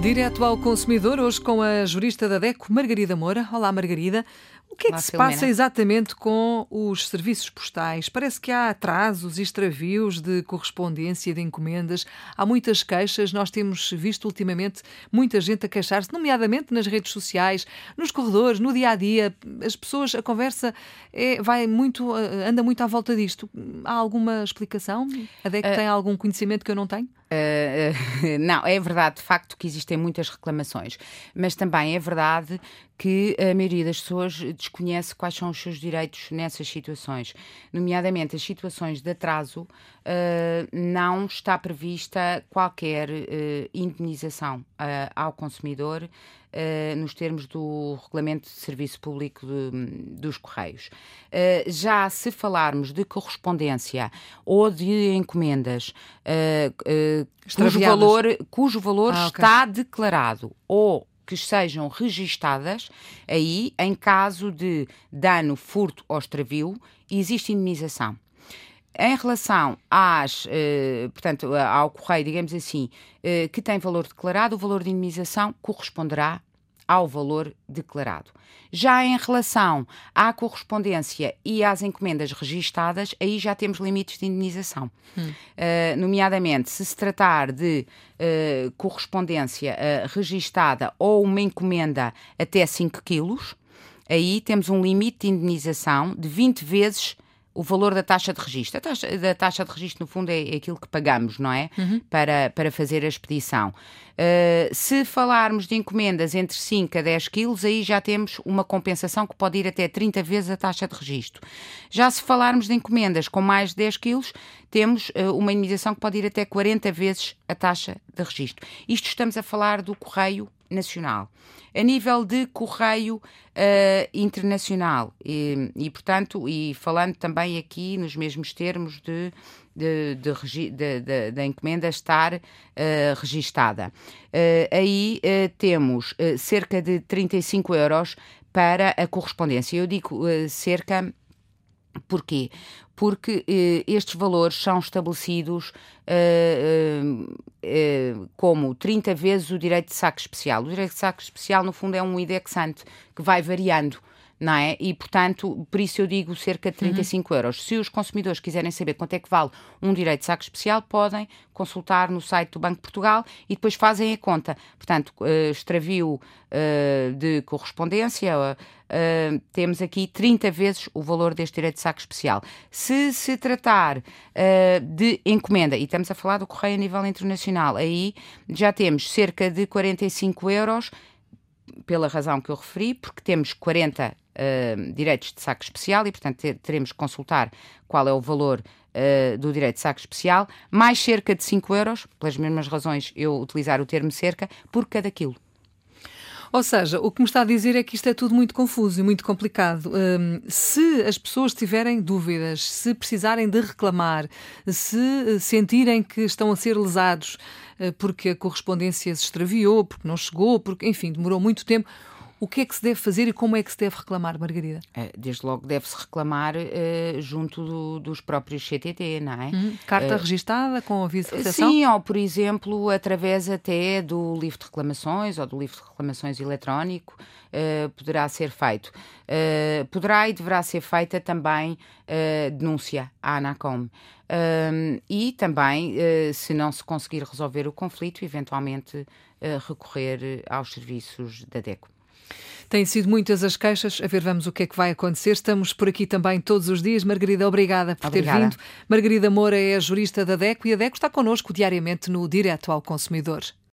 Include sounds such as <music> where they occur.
Direto ao consumidor, hoje com a jurista da DECO, Margarida Moura. Olá, Margarida. O que é que se Filomena. passa exatamente com os serviços postais? Parece que há atrasos e extravios de correspondência de encomendas. Há muitas queixas. Nós temos visto ultimamente muita gente a queixar-se, nomeadamente nas redes sociais, nos corredores, no dia a dia. As pessoas, a conversa é, vai muito, eh, anda muito à volta disto. Há alguma explicação? A DECO tem algum conhecimento que eu não tenho? Uh, uh, <laughs> não, é verdade, de facto, que existem muitas reclamações, mas também é verdade que a maioria das pessoas desconhece quais são os seus direitos nessas situações, nomeadamente as situações de atraso, uh, não está prevista qualquer indenização ao consumidor. nos termos do Regulamento de Serviço Público de, dos Correios. já se falarmos de correspondência ou de encomendas cujo valor, cujo valor Ah, ok. está declarado ou que sejam registadas, aí, em caso de dano, furto ou extravio, existe indemnização. Em relação às, eh, portanto, ao correio, digamos assim, eh, que tem valor declarado, o valor de indemnização corresponderá ao valor declarado. Já em relação à correspondência e às encomendas registadas, aí já temos limites de indenização. Uh, nomeadamente, se se tratar de uh, correspondência uh, registada ou uma encomenda até 5 quilos, aí temos um limite de indenização de 20 vezes o valor da taxa de registro. A taxa, da taxa de registro, no fundo, é, é aquilo que pagamos, não é? Para, para fazer a expedição. Uh, se falarmos de encomendas entre 5 a 10 quilos, aí já temos uma compensação que pode ir até 30 vezes a taxa de registro. Já se falarmos de encomendas com mais de 10 quilos, temos uh, uma indenização que pode ir até 40 vezes a taxa de registro. Isto estamos a falar do correio nacional. A nível de correio uh, internacional, e, e, portanto, e falando também aqui nos mesmos termos de, de encomenda estar uh, registada. Uh, aí temos cerca de 35 euros para a correspondência. Eu digo cerca. Porquê? Porque estes valores são estabelecidos como 30 vezes o direito de saque especial. O direito de saque especial, no fundo, é um indexante que vai variando. Não é? E, portanto, por isso eu digo cerca de 35 uhum. euros. Se os consumidores quiserem saber quanto é que vale um direito de saque especial, podem consultar no site do Banco de Portugal e depois fazem a conta. Portanto, uh, extravio uh, de correspondência, uh, temos aqui 30 vezes o valor deste direito de saque especial. Se se tratar de encomenda, e estamos a falar do correio a nível internacional, aí já temos cerca de 45 euros pela razão que eu referi, porque temos 40 uh, direitos de saque especial e, portanto, ter, teremos que consultar qual é o valor uh, do direito de saque especial, mais cerca de 5 euros, pelas mesmas razões eu utilizar o termo cerca, por cada quilo. Ou seja, o que me está a dizer é que isto é tudo muito confuso e muito complicado. Um, se as pessoas tiverem dúvidas, se precisarem de reclamar, se sentirem que estão a ser lesados uh, porque a correspondência se extraviou, porque não chegou, porque, enfim, demorou muito tempo, o que é que se deve fazer e como é que se deve reclamar, Margarida? Desde logo deve-se reclamar uh, junto do, dos próprios CTT, não é? Hum, carta uh, registada com aviso de recepção? Sim, ou por exemplo, através até do livro de reclamações ou do livro de reclamações eletrónico, uh, poderá ser feito. poderá e deverá ser feita também denúncia à ANACOM. e também, se não se conseguir resolver o conflito, eventualmente recorrer aos serviços da DECO. Têm sido muitas as queixas. A ver, vamos o que é que vai acontecer. Estamos por aqui também todos os dias. Margarida, obrigada por obrigada. ter vindo. Margarida Moura é a jurista da DECO e a DECO está connosco diariamente no Direto ao Consumidor.